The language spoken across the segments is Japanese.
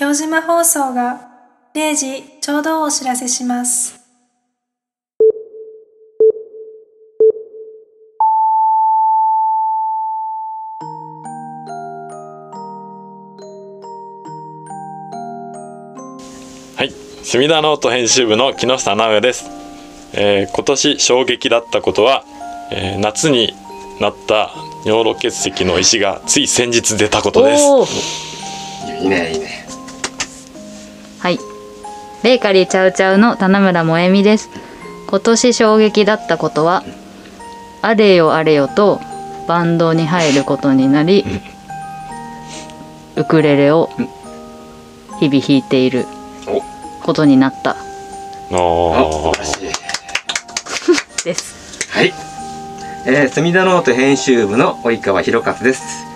京島放送が0時ちょうどをお知らせします。はい、隅田ノート編集部の木下直也です、えー今年衝撃だったことは、えー夏になった尿路結石の石がつい先日出たことですいいねいいねはい。ベーカリーチャウチャウの棚村萌実です。今年衝撃だったことは、あれよあれよとバンドに入ることになり、ウクレレを日々弾いていることになった。あおー。素晴らしいです。はい、えー、隅田ノート編集部の及川博勝です、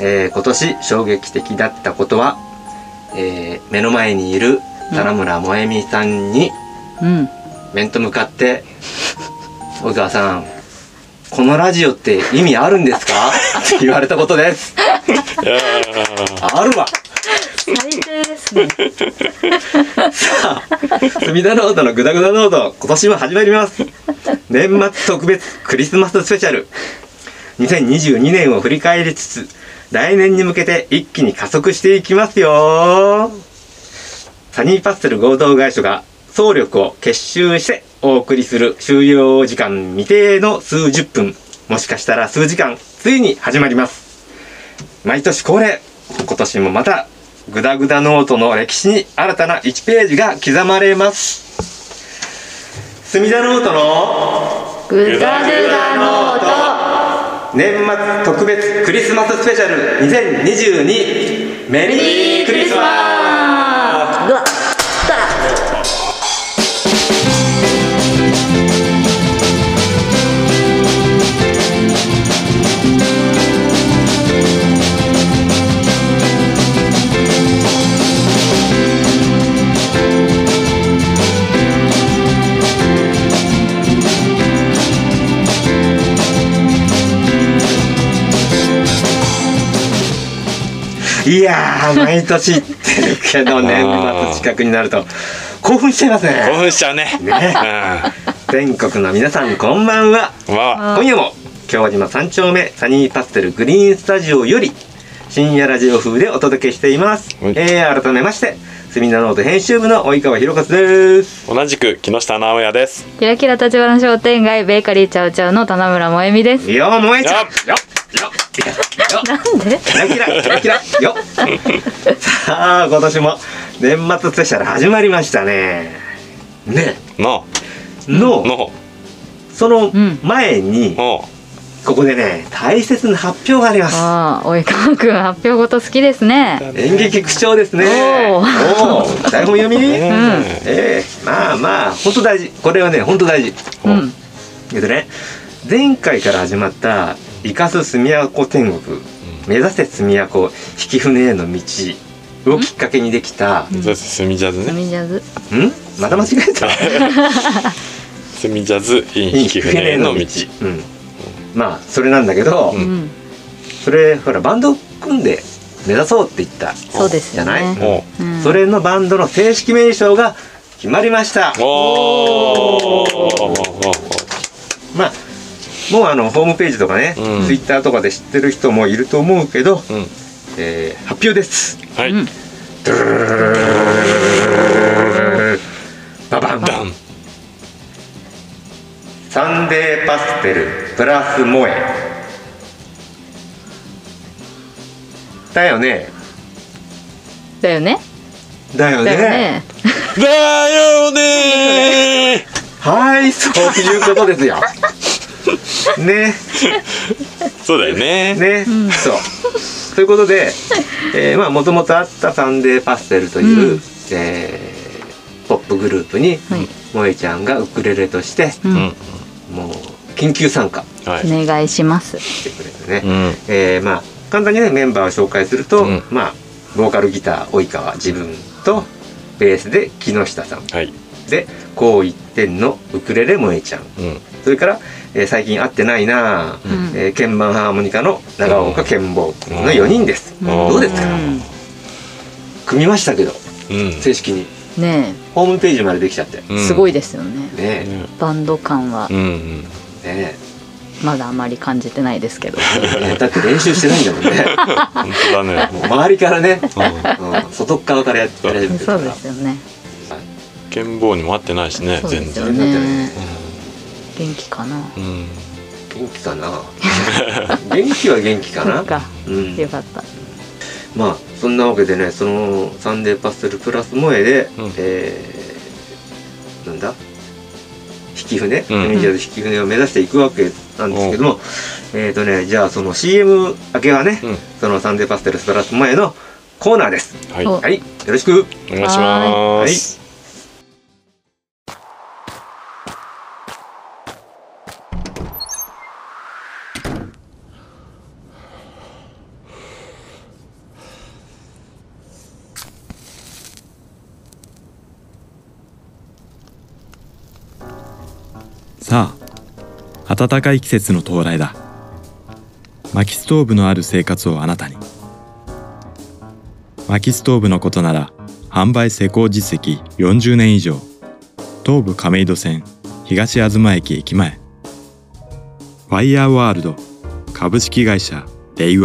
えー、今年衝撃的だったことは、えー、目の前にいる棚村萌実さんにうん。面と向かって「及川さんこのラジオって意味あるんですか?」って言われたことです あるわ最低ですね。さあ隅田ノートのグダグダノート今年も始まります年末特別クリスマススペシャル2022年を振り返りつつ来年に向けて一気に加速していきますよサニーパステル合同会社が総力を結集してお送りする終了時間未定の数十分。もしかしたら数時間ついに始まります。毎年恒例今年もまたグダグダノートの歴史に新たな1ページが刻まれます。隅田ノートのグダグダノート。年末特別クリスマススペシャル2022メリークリスマいやー毎年言ってるけど年末近くになると。興奮しちゃいます興ね奮しちゃうね。ね。全国の皆さんこんばんは。今夜も京島三丁目サニーパステルグリーンスタジオより深夜ラジオ風でお届けしています、はい。えー、改めまして隅田ノート編集部の及川博勝です。同じく木下直也です。キラキラ立花商店街ベーカリーチャウチャウの棚村萌実です。よー燃えちゃうよよよよなんで？キラキラキラキラよ。さあ今年も年末スペシャル始まりましたね。ね。の。の、の。そのん。前におここでね大切な発表があります。ああ、及川くん発表事好きですね。演劇口調ですね。おー。おー。台本読み、うん。ええまあまあ本当大事。これはね本当大事。うん。えっとね。前回から始まった「生かす住みやこ天国、目指せ住みやこ引き船への道」をきっかけにできた。そうですスミジャズスね。ミジャズ。ん？また間違えた。スミジャズ引き船への道。うん。まあそれなんだけど、ううん。それほらバンド組んで目指そうって言った。そうですよじゃない、うん。それのバンドの正式名称が決まりました。おおまあもうあのホームページとかね、うんツイッターとかで知ってる人もいると思うけど、うんえー発表ですはいうんババンダンサンデーパステルプラス萌えだよねだよね。だよねだよね。だよねはいそういうことですよ ね。そうだよね。ね、そう。ということで、えーまあもともとあったサンデーパステルという、うん。えーポップグループに、はい。萌えちゃんがウクレレとして、う。うん。んもう緊急参加。はい。お願いします。してくれてね、うん。えーまあ簡単にねメンバーを紹介すると、うん。まあボーカルギター及川自分とベースで木下さん。はい。でこう一点のウクレレ萌えちゃん。うん。それから、えー最近会ってないなあ、うん。えー鍵盤ハーモニカの長岡健坊の4人です、ん。どうですか？ん組みましたけどうん。正式に。ねホームページまでできちゃって。すごいですよね、え。ねバンド感は。うんうん。ねまだあまり感じてないですけど。だって練習してないんだもんね。本当だね。周りからね、外っ側からやってそうですよね。剣棒にも合ってないしねそうですよ全然。ね元気かな。うん。元気かな。元気は元気かな。うん。よかった。まあそんなわけでねそのサンデーパステルプラス萌えで、うん。えーなんだ？引き船、うん。ミニジャズ引き船を目指していくわけなんですけども、えっ、とねじゃあその CM 明けはね、うん。そのサンデーパステルプラス萌えのコーナーです。はい。おおはい。よろしく。願いしますさあ暖かい季節の到来だ。薪ストーブのある生活をあなたに。薪ストーブのことなら販売施工実績40年以上。東武亀戸線東東駅駅前。ファイヤーワールド株式会社レイ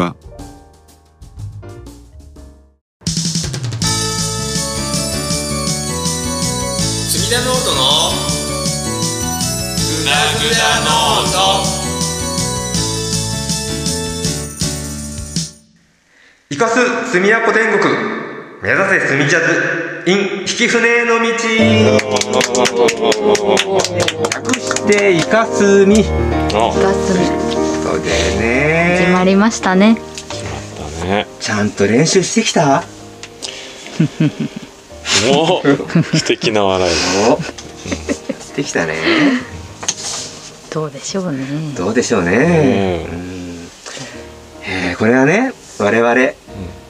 生かす住みやこ天国。目指せ住みジャズ in 引き船の道。略して生かすみ。あガスにそうでね。始まりましたね。だねちゃんと練習してきた？もう 素敵な笑いお。してきたね。どうでしょうね。どうでしょうね、うん。えーこれはね我々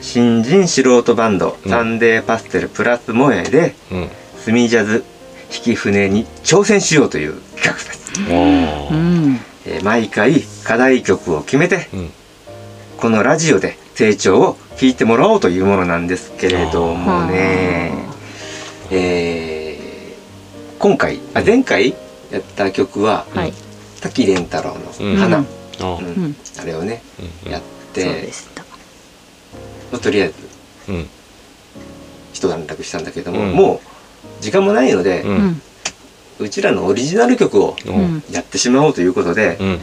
新人素人バンド、うん。サンデーパステルプラス萌えでうん。スミジャズ引き船に挑戦しようという企画です、えー毎回課題曲を決めてうん。このラジオで成長を聞いてもらおうというものなんですけれどもね、えー今回あ前回やった曲ははい。滝蓮太郎うんの「花」うん。あうん。うん。あれをねうん。やっそうてまあとりあえずうん。一段落したんだけども、うん。もう時間もないので、うちらのオリジナル曲をやってしまおうということで、うん。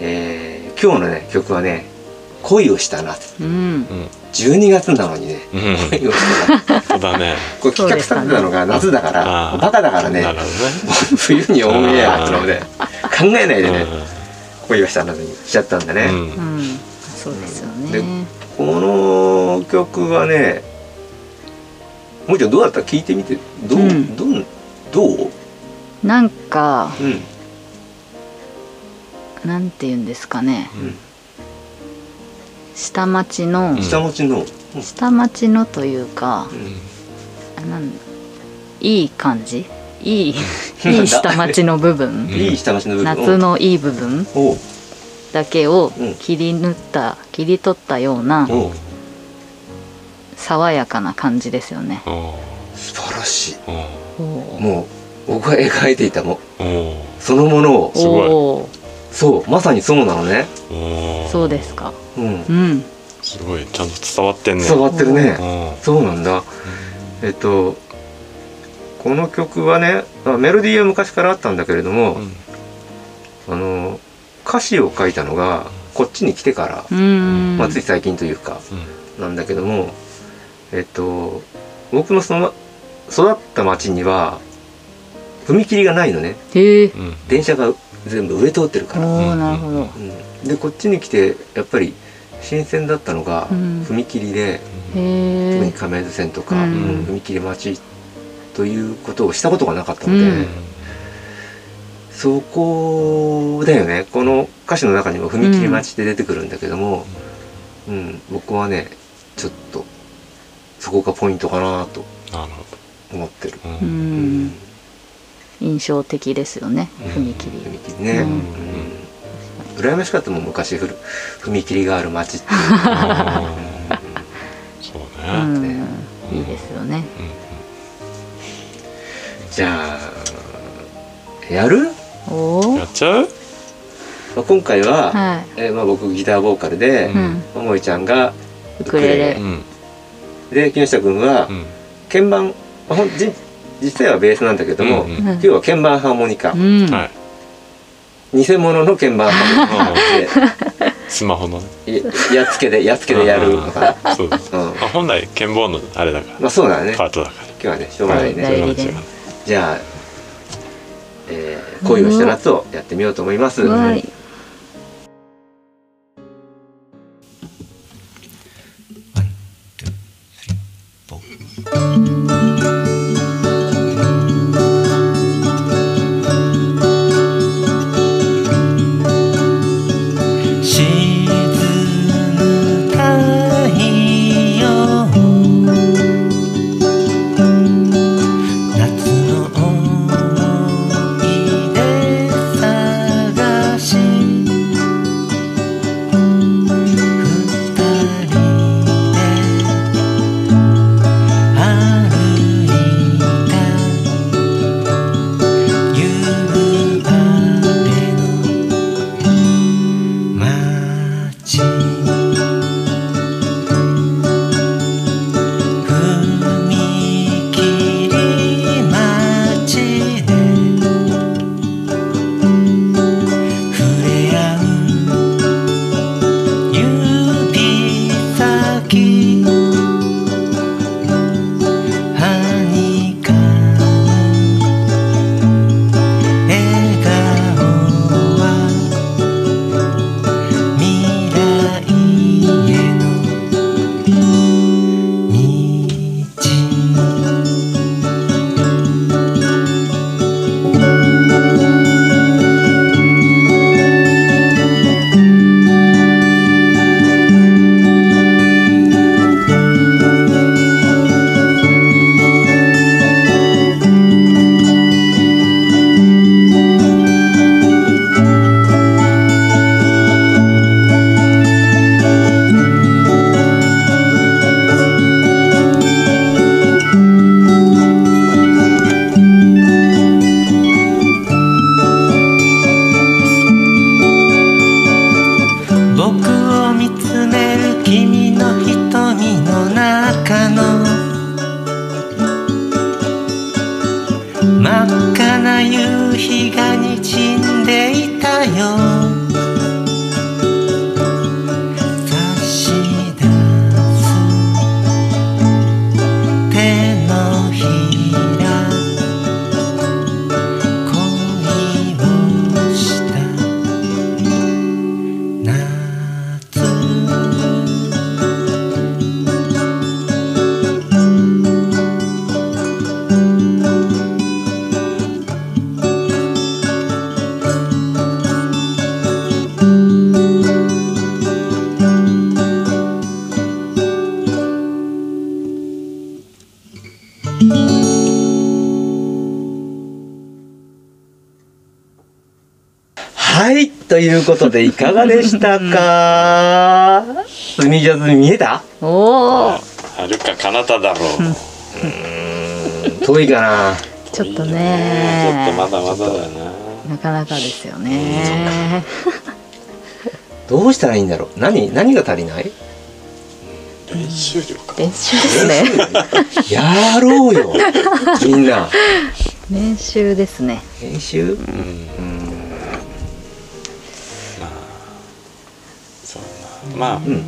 えー今日のね曲はね「恋をした夏うん」12月なのにねうん。恋をした夏そうだね。これ企画されてたのが夏だからあー。バカだからね。なるほ冬にオンエアってので考えないでね恋をした夏にしちゃったんだね、うん。そうですよでねこの曲はねもうちょんどうだった？聞いてみて。どう、うん。どうどう？なんかうん。なんて言うんですかね。うん。下町のうん。下町の、うん。下町のというかあなんいい感じ？いい いい下町の部分？いい下町の部分。夏のいい部分？だけをうん。切り縫った切り取ったようなおう爽やかな感じですよね。お素晴らしい。おもう僕が描いていたも。そのものを。すごい。おー。そうまさにそうなのね。おそうですか。うん。うん。すごい。ちゃんと伝わってんね。伝わってるね。うん。そうなんだ。えっとこの曲はねあメロディーは昔からあったんだけれども、うん。あの歌詞を書いたのがこっちに来てから。まあ、つい最近というかなんだけどもえっと僕のその育った町には踏切がないのね。電車が全部上通ってるから、おおなるほど。うん、でこっちに来てやっぱり新鮮だったのがうん。踏切で、へえ。特に亀戸線とか、うん。うん踏切待ちということをしたことがなかったので、うん。そこだよね。この歌詞の中にも踏切待ちって出てくるんだけども、うん。僕はねちょっとそこがポイントかなと思ってる。印象的ですよね。うん。踏切。踏切ね、うん。うん。羨ましかったもん昔ふる踏切がある街って。そううね、ん。いいですよね。じゃあやる、やっちゃう？まあ、今回は、はえーまあ、僕ギターボーカルでい、うん。ももいちゃんがウクレレ。うんで木下君はうん。鍵盤、実際はベースなんだけども、うんうん。うん要は鍵盤ハーモニカ、偽物の鍵盤ハーモニカスマホのややっつけでやっつけでやるのかな、そうです、うん。まあ、本来鍵盤のあれだから。まあそうだね。パートだか今日はねしょうがないね、じゃあ、えー恋をした夏をやってみようと思います、はい沈むいということでいかがでしたか？スミジャズに見えた？おおはるか彼方だろう、遠いかな。ちょっとちょねっとまだまだだよななかなかですよね。どうしたらいいんだろう？何何が足りない？練習量か。練習ですね。やろうよ。みんな。練習ですね。練習？うんまあ、うん。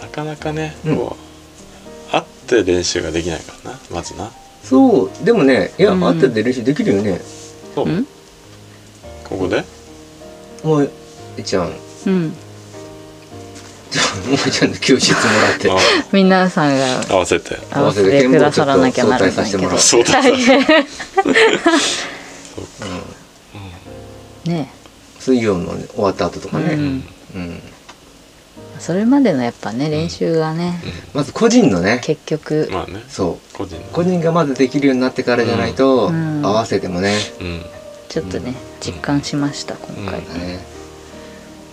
なかなかねうん。こう会って練習ができないからなまずな。そう。でもねいや、うん。あってで練習できるよね。そう。ん。ここで？もういちゃん。もうん。うちゃんの教室もらって。あ皆さんが合わせて合わせてくださらなきゃならないけどそうだ大変ね。水曜のね終わった後とかね、うん。うんそれまでのやっぱね練習がねまず個人のね。結局。まあね。そう。個人の個人がまずできるようになってからじゃないと、うん。合わせてもね。うん。ちょっとね実感しました今回うん。ね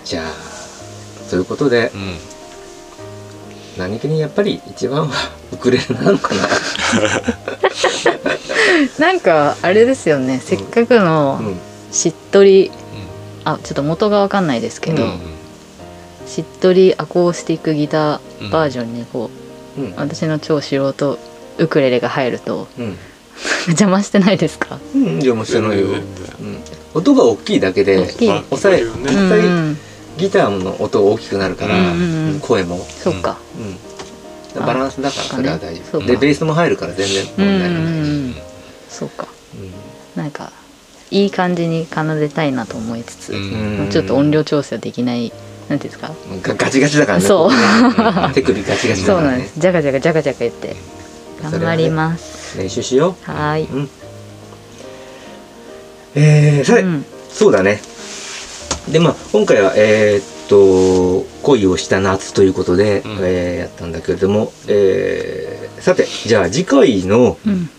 じゃあということでうん。何気にやっぱり一番はウクレレなのかな。なんかあれですよねせっかくのうん。しっとり、あちょっと元がわかんないですけど、うんしっとりアコースティックギターバージョンにこう、うん。私の超素人ウクレレが入るとうん。邪魔してないですか、うんじゃあもうしてないよ、音が大きいだけで抑えギターの音が大きくなるから、うんうんうん。声も、そっか、うん、バランスだからあそれは大そうか。丈夫でベースも入るから全然問題ない、うんそうか。うん。なんかいい感じに奏でたいなと思いつつ、ちょっと音量調整はできないなんていうんですか？がガチガチだからね。そう。手首ガチガチだからね。そうなんです。ジャカジャカジャカジャカ言って。頑張ります、練習しよはーい、う、うん、えー、さて、うん。そうだね。でまあ今回はえーっと恋をした夏ということで、うん。えーやったんだけれども、えーさてじゃあ次回のうん。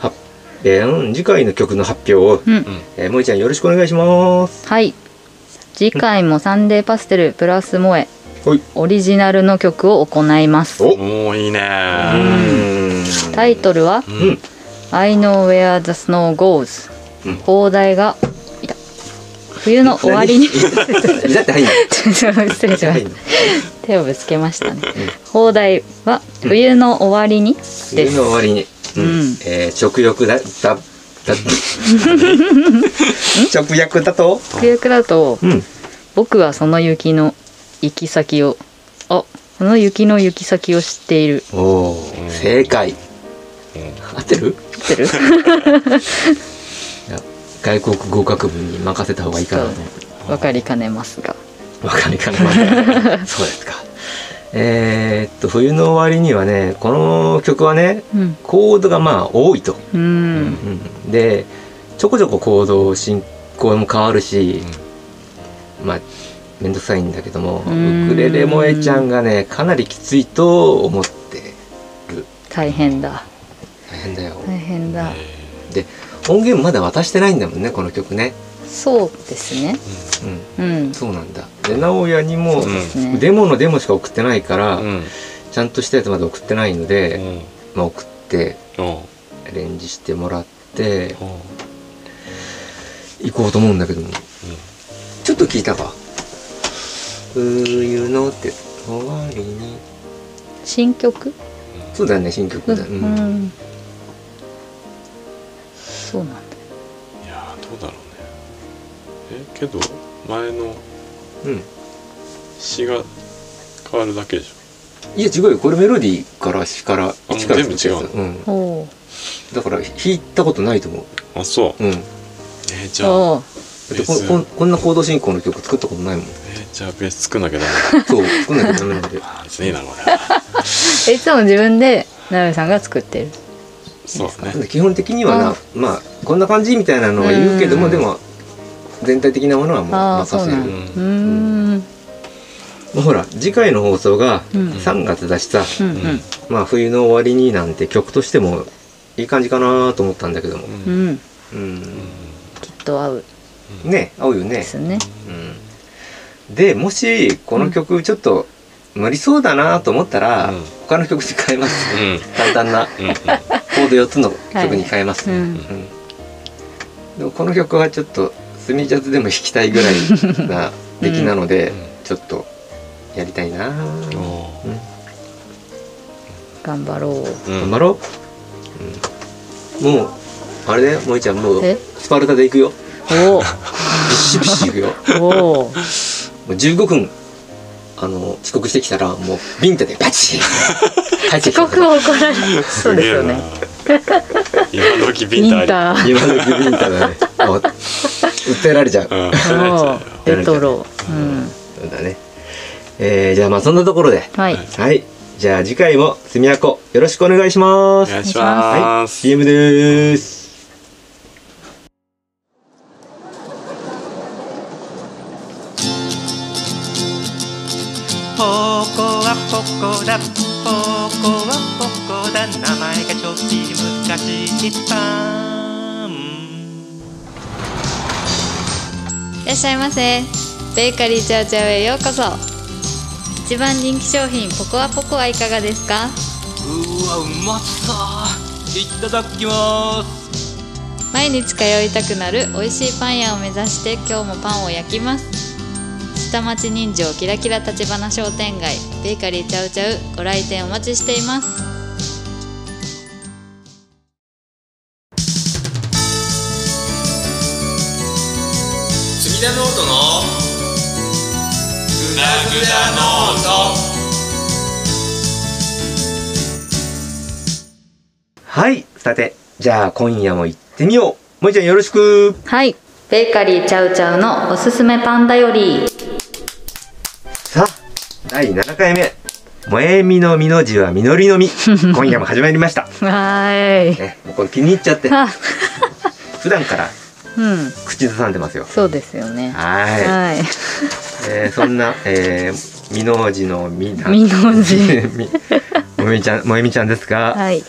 発えーうん次回の曲の発表を、うん。えー、もえちゃんよろしくお願いします。はい次回もサンデーパステルプラス萌えはい。オリジナルの曲を行います。お。もういいね。タイトルはうん。うん「I know where the snow goes うん」放題がいた。冬の終わりに。だって入んない 失礼しました。手をぶつけましたね。放題は冬の終わりにです。冬の終わりに、うえー食欲だだだ食欲だと？直訳だとうん。僕はその雪の行き先をあその雪の行き先を知っている。おお正解。合ってる？知ってる。外国語学部に任せた方がいいかなと思ってわかりかねますが。わかりかねます そうですかえーっと冬の終わりにはねこの曲はねうん。コードがまあ多いと、うん。うんでちょこちょこコード進行も変わるし、まあ面倒くさいんだけどもうん。ウクレレ萌えちゃんがねかなりきついと思ってる。大変だ。大変だよ、大変だ。で音源まだ渡してないんだもんねこの曲ねそうですね。うんうん。そうなんだ。で直哉にもね。デモのデモしか送ってないから、うん。ちゃんとしたやつまだ送ってないので、うん。まあ、送ってうん。アレンジしてもらってうん。行こうと思うんだけども、ちょっと聞いたか「冬の」って終わりに。新曲？そうだよね新曲だ、ううん。ん。そうなんだけど前のうん。詩が変わるだけでしいや違うよ。これメロディーから詩からあ一から全部違うの？うん、おーだから弾いたことないと思う。ょあそう。うん。えーじゃあここんこんなコード進行の曲作ったことないもん。えーじゃあベース作んなきゃダメ。そう作んなきゃダメなんで。あーついなこれ。えいつも自分でなべさんが作ってる。そうね。基本的にはなあまあこんな感じみたいなのは言うけどもうん。でも全体的なものはもう任せる。うーん。ほら次回の放送がうん。3月だしさ、うんうん。まあ冬の終わりになんて曲としてもいい感じかなと思ったんだけども。うん。うん。うんきっと合う。ね合うよでね、すね。うん、でもしこの曲ちょっと無理そうだなと思ったら、うん。他の曲に変えます。うん。簡単なコード4つの曲に変えます、でもこの曲はちょっとスミジャズでも弾きたいぐらいな出来なので、ちょっとやりたいな、頑張ろう。うん頑張ろう、うん。もうあれだよ。萌ちゃん。もうえ？スパルタで行くよ。おビッシビシ行くよ。おおおもう15分あの遅刻してきたらもうビンタでバチ 遅て刻を怒られるそうですよね。今時ビンタ今のビンタだね。あ訴えられちゃう、うん。レトロうん。そうだね。えー、じゃあまあそんなところで。はい。はい。じゃあ次回もすみやこよろしくお願いします。お願いしお願はい。ます CM ですポコだ。ポコはポコだ。名前がちょっぴり難しい。パンいらっしゃいませ。ベーカリーチャーチャーへようこそ。一番人気商品ポコアポコはいかがですか？うわうまそう。いただきます。毎日通いたくなる美味しいパン屋を目指して今日もパンを焼きます下町人情キラキラ立花商店街ベーカリーチャウチャウご来店お待ちしています。隅田ノートのグダグダノートはいさてじゃあ今夜も行ってみよう。もえちゃんよろしく。はいベーカリーチャウチャウのおすすめパンだより第7回目。萌えみのみの字は実りのみ。今夜も始まりました、はーい。ね、もうこれ気に入っちゃって。あ。普段からうん。口ずさんでますよ。そうですよね。はい。はい。えーそんな、えー、みの字のみな。みの字。みもえみちゃんもえみちゃんですが、はい。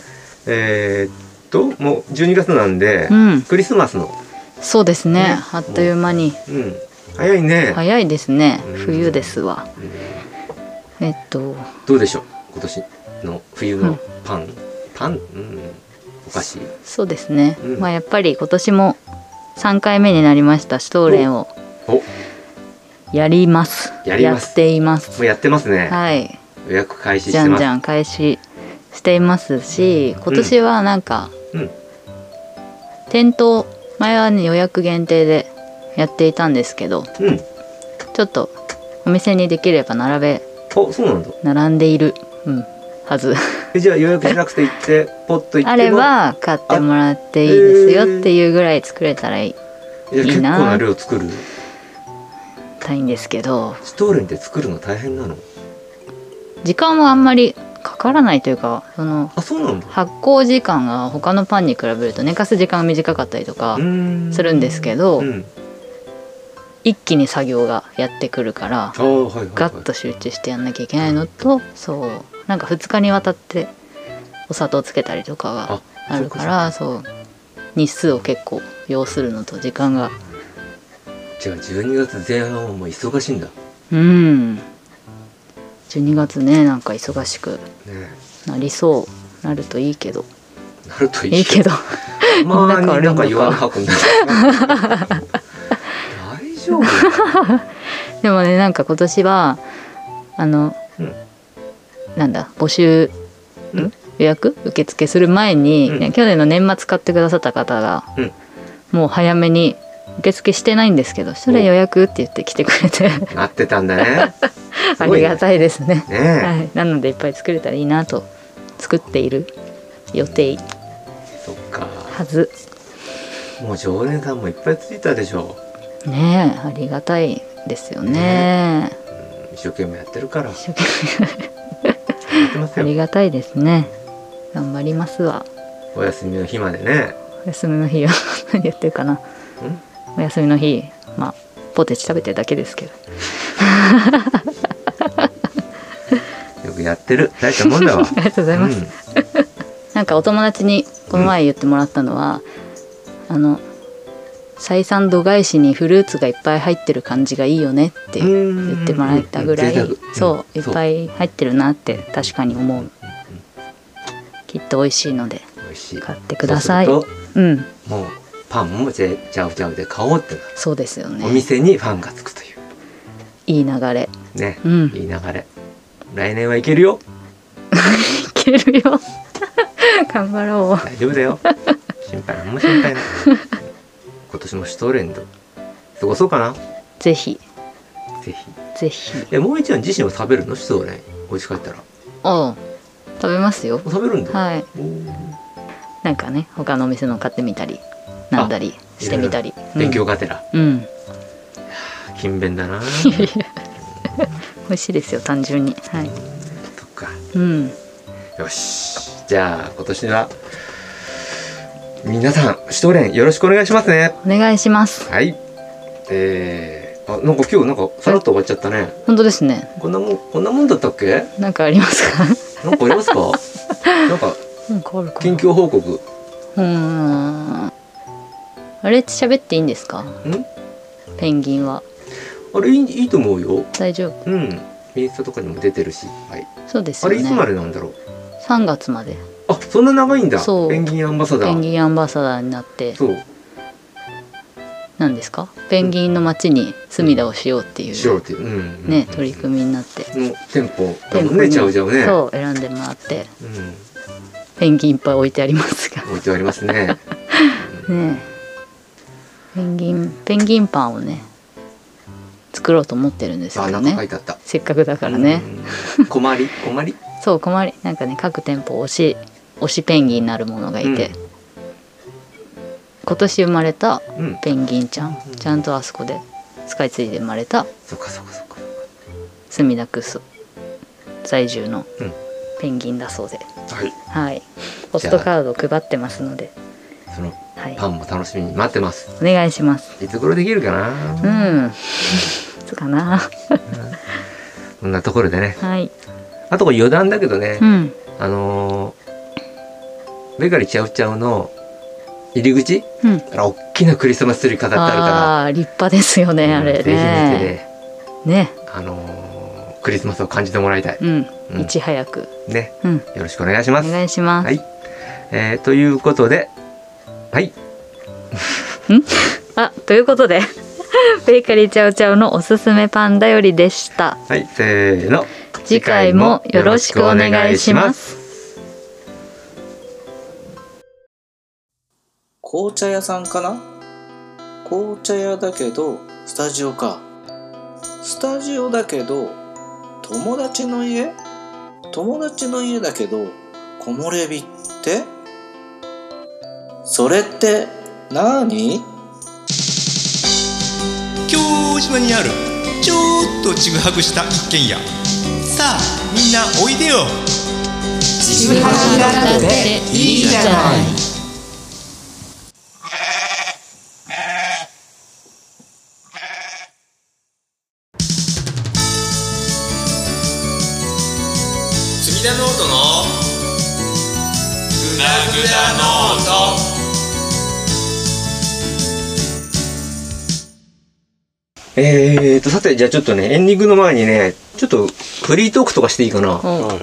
えーっともう12月なんで、うん。クリスマスの。そうですね。ね。あっという間に。うん。早いね、早いですね。うん。冬ですわ。うんえっと。どうでしょう？今年の冬のうん。パン、パン、うん、お菓子。そうですね、うん。まあやっぱり今年も3回目になりましたシュトーレンを。お。やります。やります。っています。もうやってますね、はい。予約開始しじゃてます。んじゃん開始していますし今年はなんか、うん。店頭前はね予約限定でやっていたんですけどうん。ちょっとお店にできれば並べあそうなんだ。並んでいる、うん、はず。えじゃあ予約しなくて行ってポッと行ってもあれば買ってもらっていいですよっていうぐらい作れたらいい。いやいいな。結構な量作る。たいんですけど。ストーレンって作るの大変なの？時間はあんまりかからないというかそのあそうなんだ。発酵時間が他のパンに比べると寝かす時間が短かったりとかするんですけど、うん一気に作業がやってくるからはいはい、はい、ガッと集中してやんなきゃいけないのとそうなんか2日にわたってお砂糖つけたりとかがああるからそう。日数を結構要するのと時間が。じゃあ12月前半はもう忙しいんだ。ねうん。12月ねなんか忙しくえなりそう。なるといいけど。なるといいいいけど。まあ なんかか。なんか言わんはくんだ大 丈夫？でもねなんか今年はあの、うん。なんだ募集、うん？ん予約？受付する前に、うん。ね去年の年末買ってくださった方が、うん。もう早めに受付してないんですけどそれ予約って言って来てくれて。なってたんだね。ありがたいですね。ね。え、はい、なのでいっぱい作れたらいいなと作っている予定。そっか。はず。もう常連さんもいっぱいついたでしょねえありがたいですよね。うん一生懸命やってるから。や一生懸命。ありがたいですね。頑張りますわ。お休みの日までね。お休みの日は何言ってるかな。お休みの日まあポテチ食べてるだけですけど。よくやってる。大したもんだわ。ありがとうございます、なんかお友達にこの前言ってもらったのは、あの採算度外視にフルーツがいっぱい入ってる感じがいいよねってうん。言ってもらえたぐらいそういっぱい入ってるなって確かに思う。きっと美味しいので買ってください。そうんともうパンもジェジャウジャウで買おうってそうですよね。お店にファンがつくという。いい流れ。ね、うん。いい流れ。来年はいけるよ。いけるよ。頑張ろ大丈夫だよ。心配なんも心配ない今年もシュトーレンド。過ごそうかな？うぜひ。ぜひ。ぜひ。えもう一ちゃん自身は食べるの？シュトーレン。お家帰ったら。おう食べますよ。食べるんだ、はい。なんかね他のお店の買ってみたりなんだりしてみたり。勉強がてら、うん、うん、勤勉だな。美味しいですよ単純に。はい。そっか。うん。よし。じゃあ今年は皆さんシュトーレンよろしくお願いしますね。お願いします。はい。えー、あなんか今日なんかさらっと終わっちゃったね。本当ですね。こんなもんこんなもんだったっけ？なんかありますか？なんかありますか？なんかなんかある近況報告。うーん。あれ喋っていいんですか？ん？ペンギンは。あれいいいいと思うよ。大丈夫？うん。インスタとかにも出てるし、はい、そうですよあれいつまねでなんだろう？3月まであそんな長いんだ。そう。ペンギンアンバサダー。ペンギンアンバサダーになって。そう。何ですか？ペンギンの街に隅田をしようっていう。しようっていう、うん。ね取り組みになって。の店舗ねちゃうちゃうね。そう選んでもらって。うん、ペンギンいっぱい置いてありますが。置いてありますね。ねえ。ペンギンペンギンパンをね作ろうと思ってるんですあなんけどねか書いてあった。せっかくだからね、うん。困り？困り？そう困り。なんかね各店舗推し推しペンギンになるものがいて、うん。今年生まれたうん。ペンギンちゃん、ちゃんとあそこでスカイツリーで生まれたそっかそっかそっか。墨田区そ在住のうん。ペンギンだそうで、はい。はい。ポストカードを配ってますので、そのはい、パンも楽しみに待ってます。お願いします。いつ頃できるかな？うん。そうかな。こんなところでね。はい。あとこれ余談だけどね、うん。あのーベガリチャウチャウの入り口うん。あら大きなクリスマスツリー飾ってあるかあー立派ですよねらあれぜひ見てね。ね。ねあのークリスマスを感じてもらいたい、うん、うん。いち早く。ね。うん。よろしくお願いします。お願いします、はい、えーということではい。あということで ベーカリーチャウチャウのおすすめパンだよりでした。はいせーの。次回もよろしくお願いします紅茶屋さんかな？紅茶屋だけどスタジオか。スタジオだけど友達の家？友達の家だけど木漏れ日って？それって何？京島にあるちょっとちぐはぐした一軒家。さあみんなおいでよ。いいじゃないノートえーとさてじゃあちょっとねエンディングの前にねちょっとフリートークとかしていいかな？うん。はい。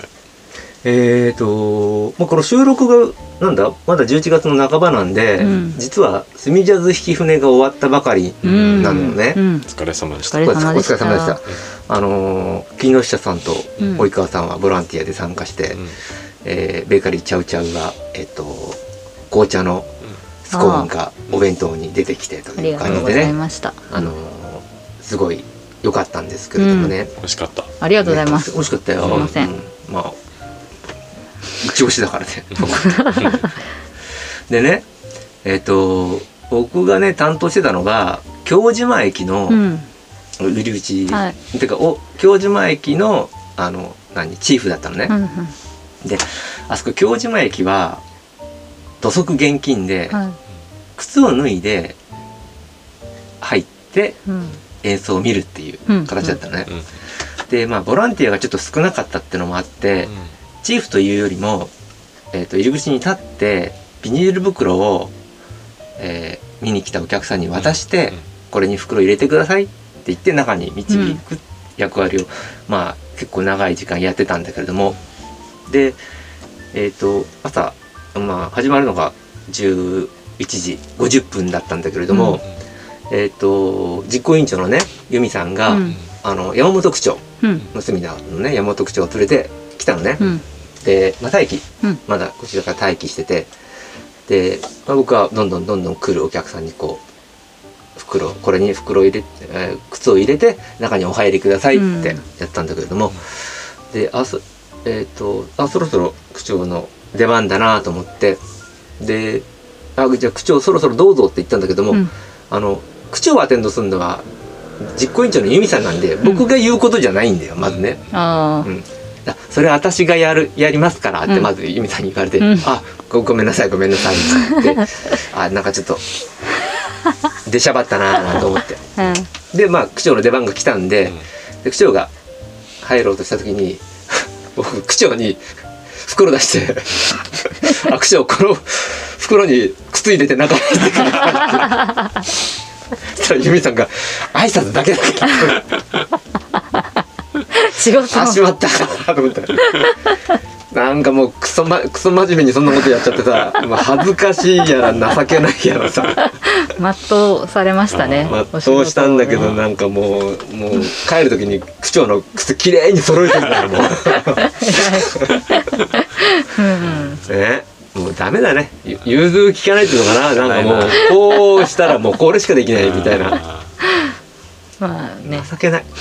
えーと、まあ、この収録がなんだ？まだ11月の半ばなんで、うん。実は「スミジャズ引き船」が終わったばかりうん。なのよね。うん。お疲れ様でした。お疲れ様でした。お疲れ様でした。あのー木下さんとうん。及川さんはボランティアで参加して、うんえーベーカリーチャウチャウが、えっと紅茶のスコーンがお弁当に出てきてとありいうがとうござい感じでねました。あのーすごい良かったんですけれどもね、美味しかった。ありがとうございます、ね美味しかったよ。すいません。うん。まあ一押しだからね。でねえっ、と僕がね担当してたのが京島駅のうん。入り口、はい。てかお京島駅のあの何チーフだったのね、うんうんであそこ京島駅は土足厳禁で、はい。靴を脱いで入ってうん。演奏を見るっていう形だったのね、うん。でまあボランティアがちょっと少なかったってのもあって、チーフというよりも、えー、と入り口に立ってビニール袋を、えー見に来たお客さんに渡して、うん。これに袋入れてくださいって言って中に導く役割を、まあ結構長い時間やってたんだけれどもでえっ、と朝、まあ、始まるのが11時50分だったんだけれども、えっ、と実行委員長のね由美さんが、うん。あの山本区長うん。の隅田のね山本区長を連れて来たのね。うん。で、まあ、待機、うん。まだこちらから待機しててで、まあ、僕はどんどんどんどん来るお客さんにこう袋これに袋を入れ、えー靴を入れて中にお入りくださいってやったんだけれども、であそえっ、とあそろそろ区長の出番だなと思って。であじゃあ区長そろそろどうぞって言ったんだけども、うん。あの区長をアテンドするのは実行委員長の由美さんなんで僕が言うことじゃないんだよ、まずね。あうん。あそれは私がやるやりますからってうん。まず由美さんに言われて「うん。あごごめんなさいごめんなさい」って。言ってあなんかちょっと出しゃばったなぁなんて思って。あうん。でまあ区長の出番が来たんで,、で区長が入ろうとした時に僕区長に袋出して「あ区長この袋に靴入れて中に入れてください」っ てそしたら由美さんが「挨拶だけだから」仕事あしまった。と思ってなんかもうクソ,、ま、クソ真面目にそんなことやっちゃってさ、まあ、恥ずかしいやら情けないやらさ。全うされましたね全うしたんだけどなんかもうもう帰る時に区長の靴きれいに揃えてるんだよもう。ね。もうダメだね。ゆ融通聞かないっていうのかななんかもうこうしたらもうこれしかできないみたいな。まあね。情けない。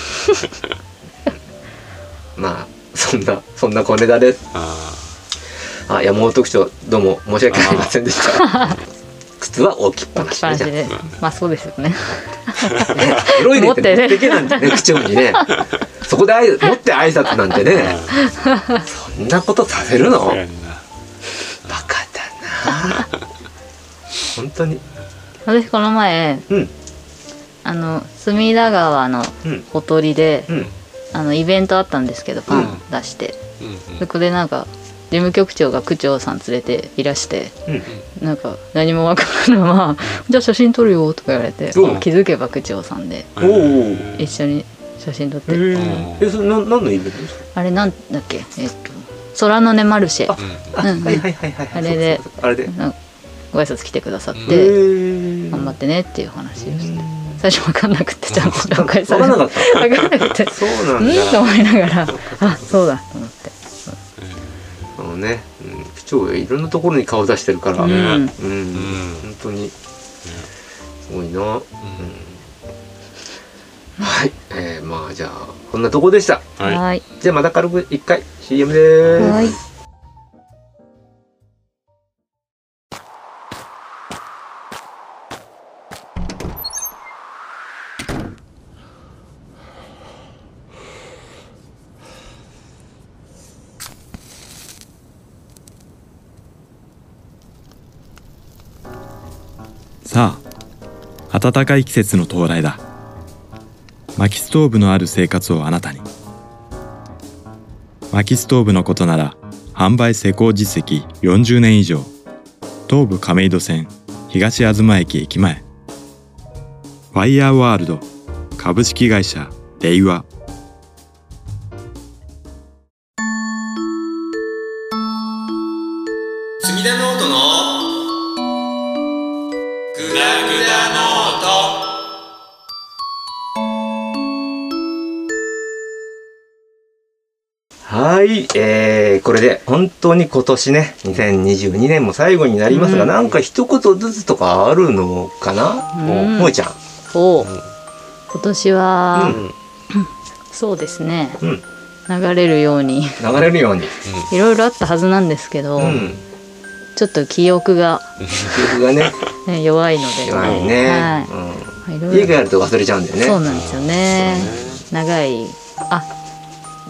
まあそんなそんな小ネタですああ山本区長どうも申し訳ありませんでした。靴は置きっぱなしねで。まあそうですよね。ね黒い入れて持持ってけなんてね区長にね。そこであい持って挨拶なんてね。そんなことさせるの？バカだな。本当に。私この前うん。あの隅田川のうん。ほとりで、うんあのイベントあったんですけどパン出して、うんうん。そこでなんか事務局長が区長さん連れていらしてうん。なんか何もわからないまま「じゃあ写真撮るよ」とか言われてうん気づけば区長さんで一緒に写真撮って。えそれな何のイベントですか？あれなんだっけ？えっと空の根マルシェ。あうんうん。はいはいはいはいあれであれで。なんかご挨拶来てくださっうんてへ頑張ってねっていう話をして最初分かんなくて ちゃんと紹介されんなかった。分かんなくてそうなうん？んとだ思いながら。あそうだと思って。あのね、うん、区長がいろんなところに顔出してるから、ううん。ん、うん。本当に。すごいな、うん。はい、えー、まあじゃあこんなとこでした。はい。はい。じゃあまた軽く一回 CM でーす。はいさあ暖かい季節の到来だ。薪ストーブのある生活をあなたに。薪ストーブのことなら販売施工実績40年以上。東武亀戸線東東駅駅前。ファイヤーワールド株式会社デイえー、これで本当に今年ね2022年も最後になりますが、うん。なんか一言ずつとかあるのかな、うん。もえちゃん。お今年は、うん。そうですね。うん。流れるように。流れるように、いろいろあったはずなんですけど、うん、ちょっと記憶が、記憶がね。ね、弱いので。弱いね、はい。うん、家があると忘れちゃうんだよね。そうなんですよね。長い。あ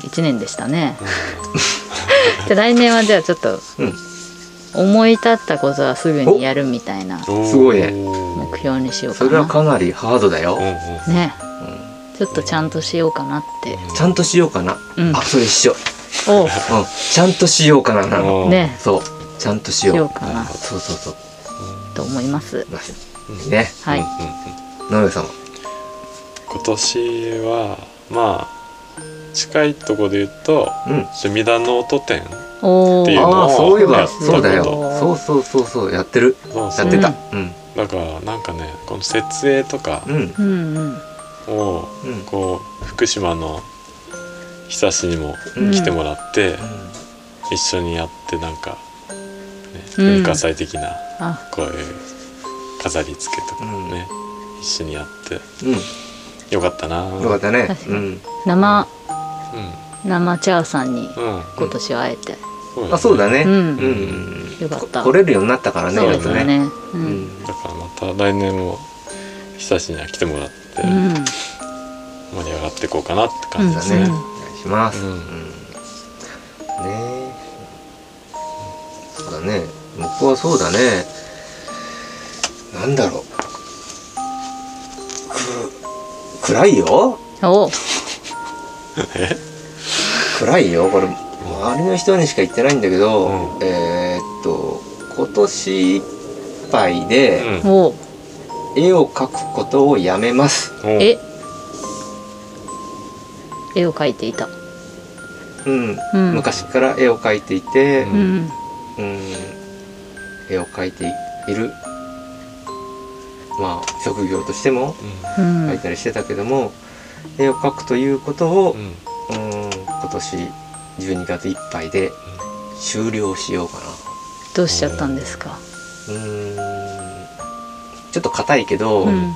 一年でしたね。じゃあ来年はじゃあちょっとうん。思い立ったことはすぐにやるみたいなすごいね。目標にしようかそれはなかなりハードだよ、うんうんね。ちょっとちゃんとしようかなって。ちゃんとしようかな、うん。あそれ一緒、おう。うん、ちゃんとしようかな。なのうん。ね。そう。ちゃんとしよう。しようかな。そうそうそう。と思います。ね。はい。野上さんは？今年はまあ近いところで言うとうん。隅田ノート展おおっていうのああそういえばそうだよ。そうそうそうそうやってる。そうそう。やってた。うん。だからなんかねこの設営とかうん。うんうん。をうん。こう福島の久しにもうん。来てもらって一緒にやってなんか、ね、うん。文化祭的なあ。こういう飾り付けとかうん。ね一緒にやって。うん。よかったな。よかったね。生う生チャーさんに今年は会えて、そうあそうだね。うん。うん。よかった。来れるようになったからねそうですよね。ううん。んだからまた来年も久しには来てもらってうん。盛り上がっていこうかなって感じだですね。ねお願いします。うん。うん。ね。そうだね僕はそうだね。なんだろう。く暗いよ。お 暗いよこれ。周りの人にしか言ってないんだけど、うえーっと今年いっぱいでうん。お絵を描くことをやめます。おえ？絵を描いていた。うん。うん。昔から絵を描いていて、うん。うん、絵を描いている。まあ職業としてもうん。描いたりしてたけども、絵を描くということを、ううんん、今年12月いっぱいで終了しようかな。どうしちゃったんですか？うーん。ちょっと硬いけど、うん。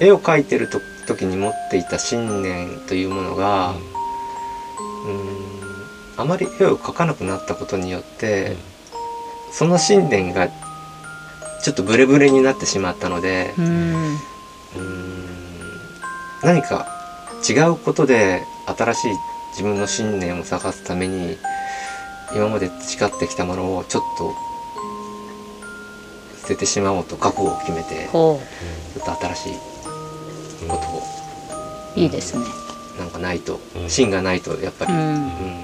絵を描いてると時に持っていた信念というものが、うーんあまり絵を描かなくなったことによって、その信念がちょっとブレブレになってしまったので、うん。うーん。何か違うことで新しい自分の信念を探すために今まで培ってきたものをちょっと捨ててしまおうと覚悟を決めてちょほっと新しいことを。ういいですね。なんかないとうん。芯がないとやっぱり、ううんん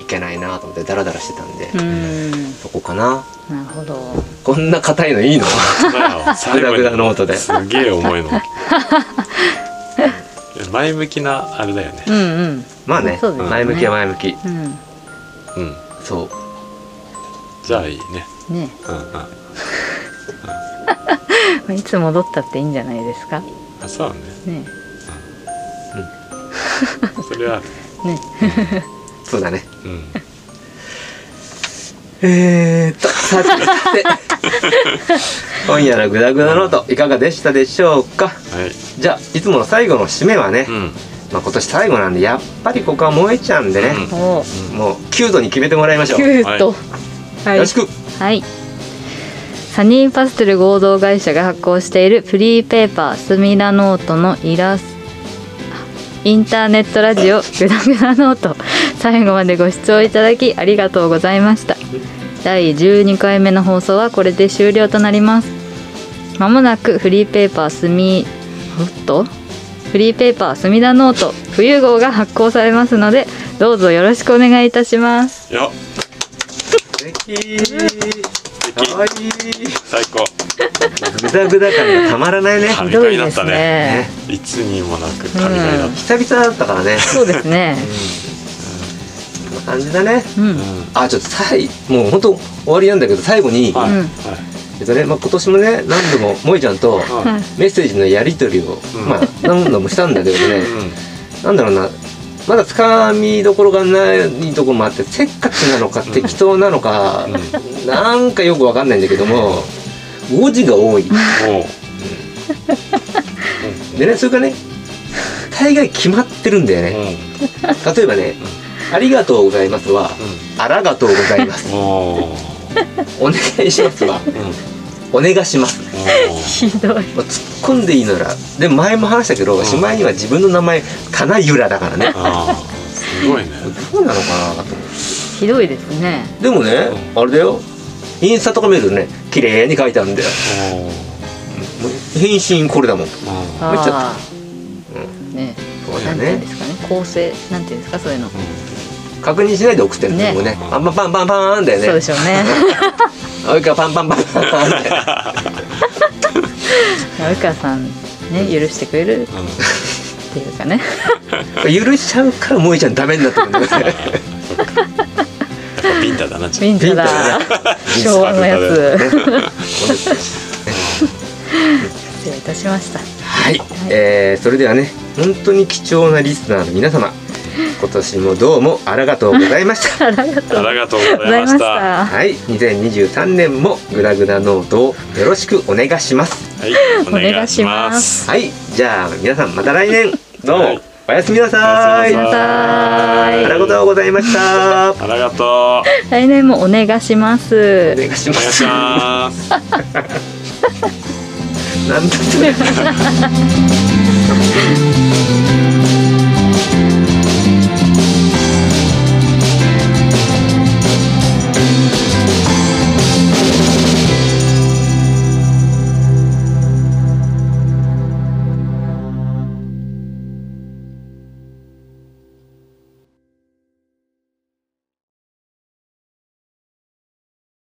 いけないなと思ってダラダラしてたんで、うん。そこかな。なるほど。こんな硬いのいいの？グダグダノートで。すげえ重いの前向きなあれだよね。うんうん。まあねそうですね。前向きは前向き。うん。うん。そう。じゃあいいね。ね。うんうん。ま あいつ戻ったっていいんじゃないですか？あそうね。ね。それはある。ね。そうだね。うん。えーっと、さてさて、今夜のグダグダノートいかがでしたでしょうか？はい。じゃあ、いつもの最後の締めはね、うん。まあ今年最後なんで、やっぱりここは萌えちゃんでね、おもう9度に決めてもらいましょう。よキュート。はい。ろしく。はい。サニーパステル合同会社が発行しているフリーペーパースミラノートのイラスインターネットラジオグダグダノート。最後までご視聴いただきありがとうございました第12回目の放送はこれで終了となります。まもなくフリーペーパースミおっと？フリーペーパースミダノート冬号が発行されますのでどうぞよろしくお願いいたします。よ素敵。かわいい。最高グダグダ感がたまらないね。神回だったね。ね。いつにもなく神回だっ久々だったからね。そうですね。こんな感じだね。うん。たあ、ちょっと最もう本当終わりなんだけど、最後に、はい。うんえっとね、まあ今年もね、何度も萌えちゃんとはい。メッセージのやり取りを、うん。まあ何度もしたんだけどね。うん。なんだろうな。まだつかみどころがないところもあってせっかちなのか適当なのか、なんかよくわかんないんだけども誤字が多い。もでねそれがね大概決まってるんだようね。うん。例えばね「ありがとうございます」は「あらがとうございます。も」「お願いします」はううん「お願いします」ひどい。まあ、突っ込んでいいならでも前も話したけど、ん。しまいには自分の名前金由らだからね。ああすごいね。どうなのかなと。思ってひどいですね。でもね、あれだよ。インスタとか見るとね綺麗に書いてあるんだよ。返信これだもん。うんめっちゃね。そうだなんていうんねですかね。構成なんていうんですかそういうの確認しないで送ってるんだよね。ね。パンパンパンパンパンだよね。そうでしょうね。おいからパンパンパンパンパンって及川さんね許してくれるっていうかね。許しちゃうから萌えちゃんダメになってるんビンタだなちょっビンタだ。昭和のやつ。ね。失礼いたしました。はい、えーそれではね本当に貴重なリスナーの皆様今年もどうもありがとうございました。ありがとう。ございましございました。たはい。2023年もグダグダノートをよろしくお願いします。はい。お願いします。はい。じゃあ皆さんまた来年。どうも、はい。おやすみなさい。おやすみなさい。ありがとうございました。ありがとう。来年もお願いします。お願いしまお願いしすます。なんだ